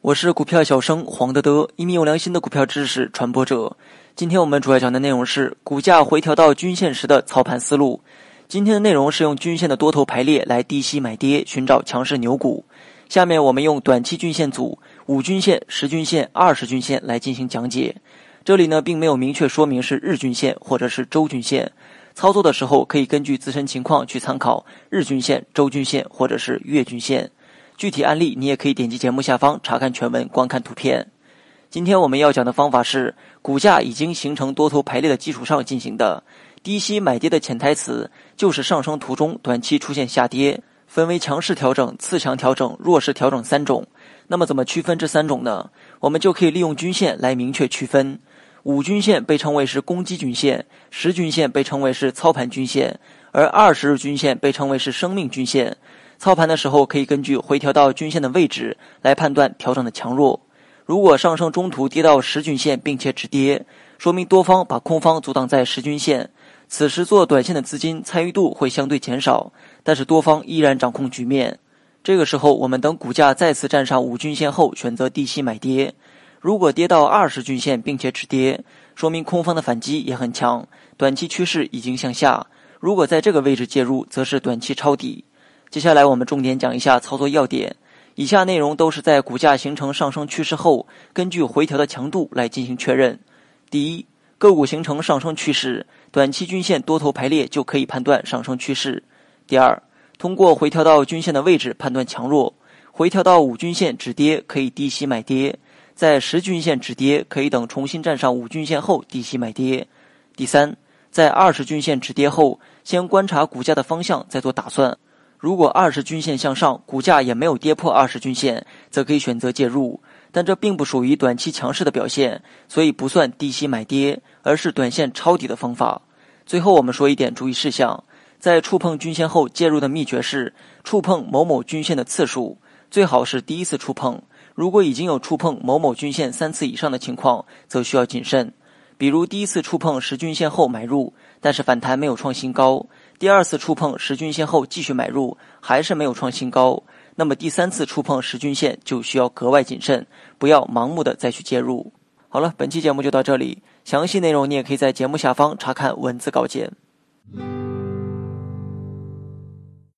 我是股票小生黄德德，一名有良心的股票知识传播者。今天我们主要讲的内容是股价回调到均线时的操盘思路。今天的内容是用均线的多头排列来低吸买跌，寻找强势牛股。下面我们用短期均线组、五均线、十均线、二十均线来进行讲解。这里呢，并没有明确说明是日均线或者是周均线。操作的时候可以根据自身情况去参考日均线、周均线或者是月均线。具体案例你也可以点击节目下方查看全文、观看图片。今天我们要讲的方法是股价已经形成多头排列的基础上进行的低吸买跌的潜台词，就是上升途中短期出现下跌，分为强势调整、次强调整、弱势调整三种。那么怎么区分这三种呢？我们就可以利用均线来明确区分。五均线被称为是攻击均线，十均线被称为是操盘均线，而二十日均线被称为是生命均线。操盘的时候可以根据回调到均线的位置来判断调整的强弱。如果上升中途跌到十均线并且止跌，说明多方把空方阻挡在十均线，此时做短线的资金参与度会相对减少，但是多方依然掌控局面。这个时候，我们等股价再次站上五均线后，选择低吸买跌。如果跌到二十均线并且止跌，说明空方的反击也很强，短期趋势已经向下。如果在这个位置介入，则是短期抄底。接下来我们重点讲一下操作要点。以下内容都是在股价形成上升趋势后，根据回调的强度来进行确认。第一，个股形成上升趋势，短期均线多头排列就可以判断上升趋势。第二，通过回调到均线的位置判断强弱，回调到五均线止跌可以低吸买跌，在十均线止跌可以等重新站上五均线后低吸买跌。第三，在二十均线止跌后，先观察股价的方向再做打算。如果二十均线向上，股价也没有跌破二十均线，则可以选择介入，但这并不属于短期强势的表现，所以不算低吸买跌，而是短线抄底的方法。最后我们说一点注意事项，在触碰均线后介入的秘诀是触碰某某均线的次数，最好是第一次触碰。如果已经有触碰某某均线三次以上的情况，则需要谨慎。比如第一次触碰十均线后买入，但是反弹没有创新高。第二次触碰十均线后继续买入，还是没有创新高，那么第三次触碰十均线就需要格外谨慎，不要盲目的再去介入。好了，本期节目就到这里，详细内容你也可以在节目下方查看文字稿件。